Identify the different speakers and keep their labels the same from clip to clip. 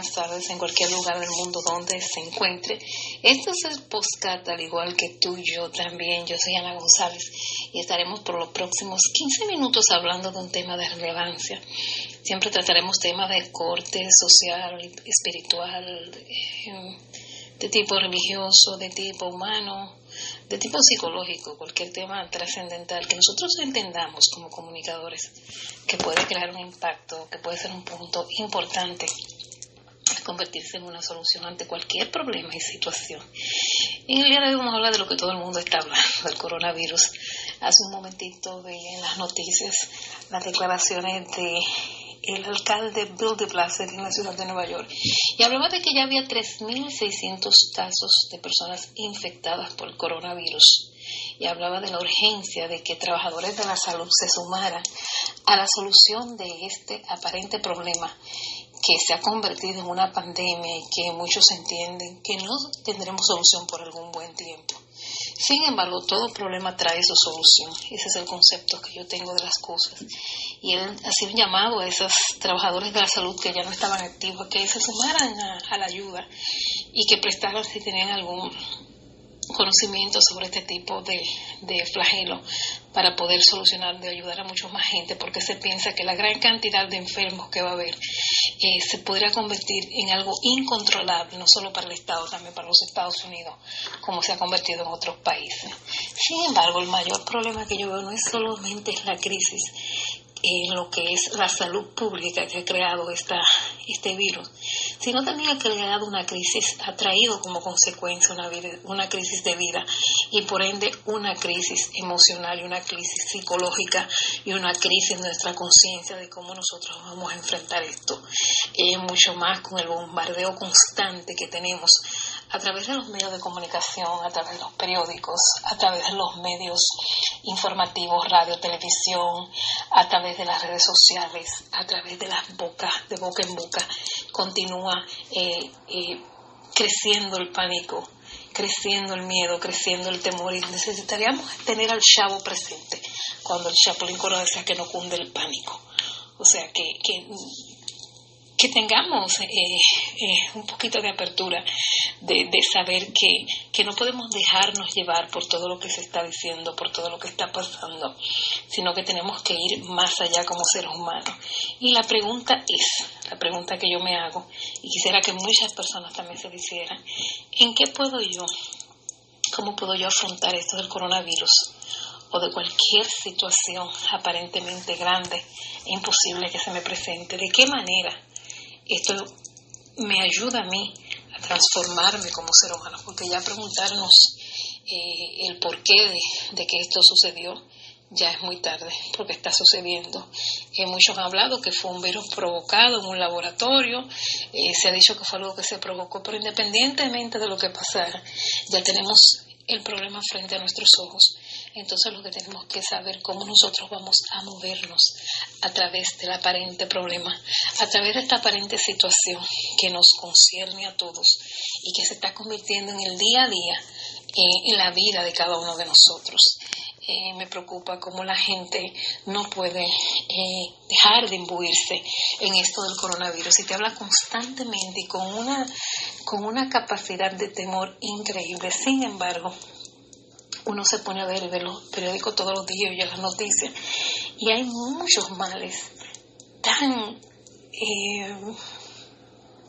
Speaker 1: Buenas tardes en cualquier lugar del mundo donde se encuentre. Este es el postcat, al igual que tú y yo también. Yo soy Ana González y estaremos por los próximos 15 minutos hablando de un tema de relevancia. Siempre trataremos temas de corte social, espiritual, de tipo religioso, de tipo humano, de tipo psicológico, cualquier tema trascendental que nosotros entendamos como comunicadores que puede crear un impacto, que puede ser un punto importante convertirse en una solución ante cualquier problema y situación. En el día de hoy vamos a hablar de lo que todo el mundo está hablando, del coronavirus. Hace un momentito veía en las noticias las declaraciones de el alcalde Bill de Blasio en la ciudad de Nueva York y hablaba de que ya había 3.600 casos de personas infectadas por el coronavirus y hablaba de la urgencia de que trabajadores de la salud se sumaran a la solución de este aparente problema que se ha convertido en una pandemia y que muchos entienden que no tendremos solución por algún buen tiempo. Sin embargo, todo problema trae su solución. Ese es el concepto que yo tengo de las cosas. Y él hacía un llamado a esos trabajadores de la salud que ya no estaban activos, que se sumaran a, la ayuda y que prestaran si tenían algún conocimiento sobre este tipo de, de, flagelo para poder solucionar, de ayudar a mucha más gente, porque se piensa que la gran cantidad de enfermos que va a haber eh, se podría convertir en algo incontrolable, no solo para el Estado, también para los Estados Unidos, como se ha convertido en otros países. Sin embargo, el mayor problema que yo veo no es solamente la crisis en lo que es la salud pública que ha creado esta, este virus, sino también ha creado una crisis, ha traído como consecuencia una, una crisis de vida y por ende una crisis emocional y una crisis psicológica y una crisis en nuestra conciencia de cómo nosotros vamos a enfrentar esto. Eh, mucho más con el bombardeo constante que tenemos a través de los medios de comunicación, a través de los periódicos, a través de los medios informativos, radio, televisión, a través de las redes sociales, a través de las bocas, de boca en boca, continúa eh, eh, creciendo el pánico, creciendo el miedo, creciendo el temor y necesitaríamos tener al chavo presente cuando el Chapulín Colorado decía que no cunde el pánico. O sea, que que tengamos eh, eh, un poquito de apertura, de, saber que, que, no podemos dejarnos llevar por todo lo que se está diciendo, por todo lo que está pasando, sino que tenemos que ir más allá como seres humanos. Y la pregunta es, la pregunta que yo me hago, y quisiera que muchas personas también se lo hicieran, ¿en qué puedo yo, cómo puedo yo afrontar esto del coronavirus? o de cualquier situación aparentemente grande e imposible que se me presente, ¿de qué manera esto me ayuda a mí a transformarme como ser humano, porque ya preguntarnos eh, el porqué de, que esto sucedió ya es muy tarde, porque está sucediendo. Eh, muchos han hablado que fue un virus provocado en un laboratorio, eh, se ha dicho que fue algo que se provocó, pero independientemente de lo que pasara, ya tenemos el problema frente a nuestros ojos. Entonces lo que tenemos que saber cómo nosotros vamos a movernos a través del aparente problema, a través de esta aparente situación que nos concierne a todos y que se está convirtiendo en el día a día en la vida de cada uno de nosotros. Eh, me preocupa cómo la gente no puede eh, dejar de imbuirse en esto del coronavirus y te habla constantemente y con una, con una capacidad de temor increíble. Sin embargo, uno se pone a ver, ver los periódicos todos los días y las noticias y hay muchos males tan, eh,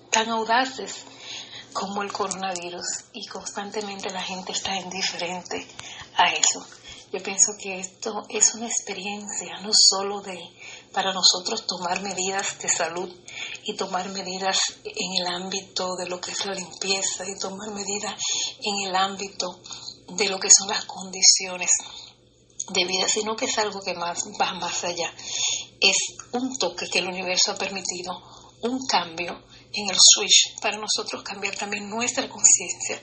Speaker 1: tan audaces como el coronavirus y constantemente la gente está indiferente a eso. Yo pienso que esto es una experiencia no solo de para nosotros tomar medidas de salud y tomar medidas en el ámbito de lo que es la limpieza y tomar medidas en el ámbito de lo que son las condiciones de vida, sino que es algo que más va más allá. Es un toque que el universo ha permitido, un cambio en el switch para nosotros cambiar también nuestra conciencia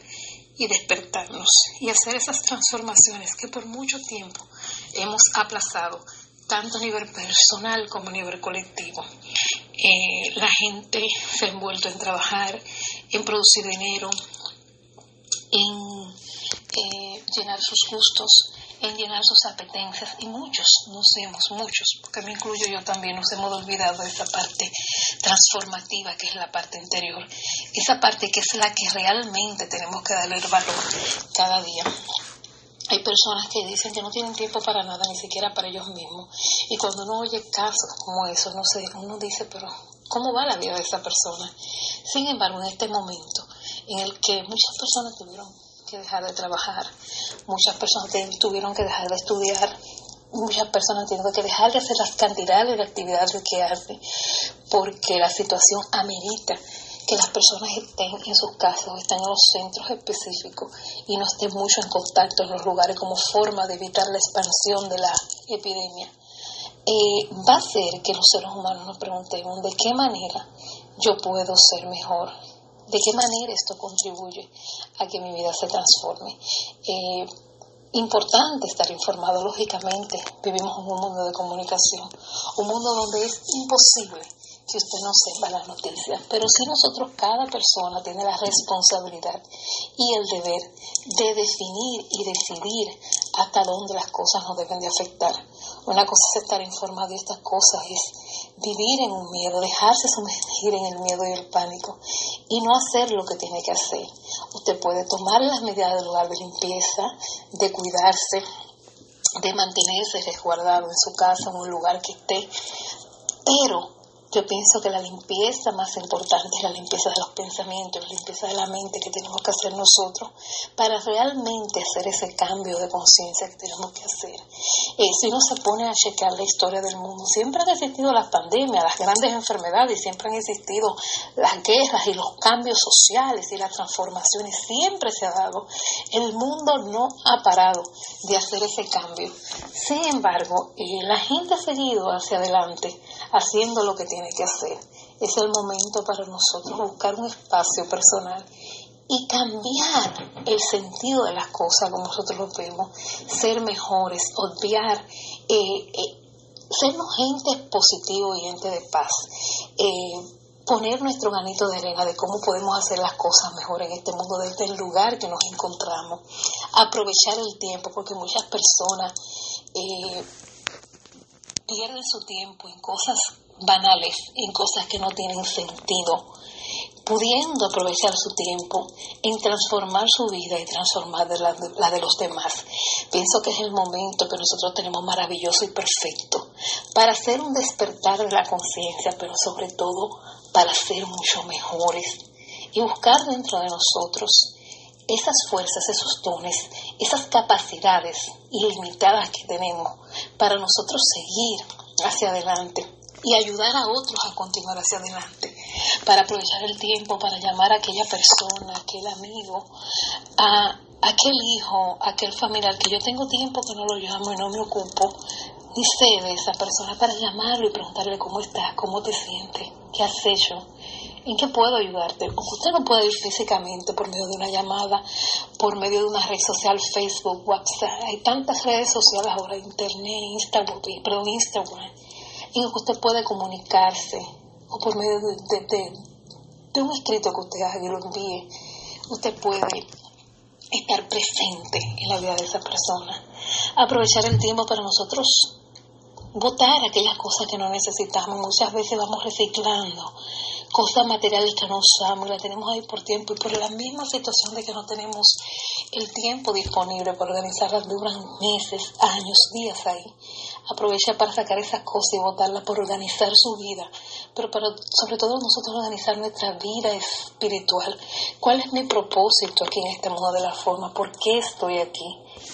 Speaker 1: y despertarnos y hacer esas transformaciones que por mucho tiempo hemos aplazado, tanto a nivel personal como a nivel colectivo. Eh, la gente se ha envuelto en trabajar, en producir dinero, en eh, llenar sus gustos en llenar sus apetencias y muchos nos hemos, muchos, porque me incluyo yo también, nos hemos olvidado de esa parte transformativa que es la parte interior, esa parte que es la que realmente tenemos que darle el valor cada día. Hay personas que dicen que no tienen tiempo para nada, ni siquiera para ellos mismos. Y cuando uno oye casos como eso, no sé, uno dice, pero ¿cómo va la vida de esa persona? Sin embargo, en este momento en el que muchas personas tuvieron que dejar de trabajar, muchas personas tuvieron que dejar de estudiar, muchas personas tienen que dejar de hacer las cantidades de actividades que hacen, porque la situación amerita que las personas estén en sus casas o estén en los centros específicos y no estén mucho en contacto en los lugares como forma de evitar la expansión de la epidemia, eh, va a hacer que los seres humanos nos preguntemos de qué manera yo puedo ser mejor, de qué manera esto contribuye a que mi vida se transforme. Eh, importante estar informado, lógicamente, vivimos en un mundo de comunicación, un mundo donde es imposible que usted no sepa las noticias, pero si nosotros, cada persona tiene la responsabilidad y el deber de definir y decidir hasta dónde las cosas nos deben de afectar. Una cosa es estar informado de estas cosas, es vivir en un miedo, dejarse sumergir en el miedo y el pánico y no hacer lo que tiene que hacer. Usted puede tomar las medidas del lugar de limpieza, de cuidarse, de mantenerse resguardado en su casa, en un lugar que esté, pero yo pienso que la limpieza más importante es la limpieza de los pensamientos, la limpieza de la mente que tenemos que hacer nosotros para realmente hacer ese cambio de conciencia que tenemos que hacer. Eh, si uno se pone a chequear la historia del mundo, siempre han existido las pandemias, las grandes enfermedades, siempre han existido las guerras y los cambios sociales y las transformaciones, siempre se ha dado. El mundo no ha parado de hacer ese cambio. Sin embargo, eh, la gente ha seguido hacia adelante haciendo lo que tiene que hacer. Es el momento para nosotros buscar un espacio personal y cambiar el sentido de las cosas como nosotros lo vemos, ser mejores, obviar, eh, eh, sernos gente positiva y gente de paz. Eh, poner nuestro granito de arena de cómo podemos hacer las cosas mejor en este mundo, desde el lugar que nos encontramos, aprovechar el tiempo, porque muchas personas eh, pierden su tiempo en cosas banales, en cosas que no tienen sentido, pudiendo aprovechar su tiempo en transformar su vida y transformar la, la, de los demás. Pienso que es el momento que nosotros tenemos maravilloso y perfecto para hacer un despertar de la conciencia, pero sobre todo para ser mucho mejores y buscar dentro de nosotros esas fuerzas, esos dones, esas capacidades ilimitadas que tenemos para nosotros seguir hacia adelante y ayudar a otros a continuar hacia adelante, para aprovechar el tiempo, para llamar a aquella persona, aquel amigo, a aquel hijo, aquel familiar que yo tengo tiempo que no lo llamo y no me ocupo ni sé de esa persona, para llamarlo y preguntarle cómo estás, cómo te sientes, qué has hecho, ¿En qué puedo ayudarte? O usted no puede ir físicamente por medio de una llamada, por medio de una red social, Facebook, WhatsApp. Hay tantas redes sociales ahora, Internet, Instagram, perdón, Instagram, en que usted puede comunicarse o por medio de, de un escrito que usted haga y lo envíe. Usted puede estar presente en la vida de esa persona. Aprovechar el tiempo para nosotros votar aquellas cosas que no necesitamos. Muchas veces vamos reciclando cosas materiales que no usamos y las tenemos ahí por tiempo y por la misma situación de que no tenemos el tiempo disponible para organizarlas duran meses, años, días ahí. Aprovecha para sacar esas cosas y votarlas por organizar su vida, pero para, sobre todo nosotros organizar nuestra vida espiritual. ¿Cuál es mi propósito aquí en este mundo de la forma? ¿Por qué estoy aquí?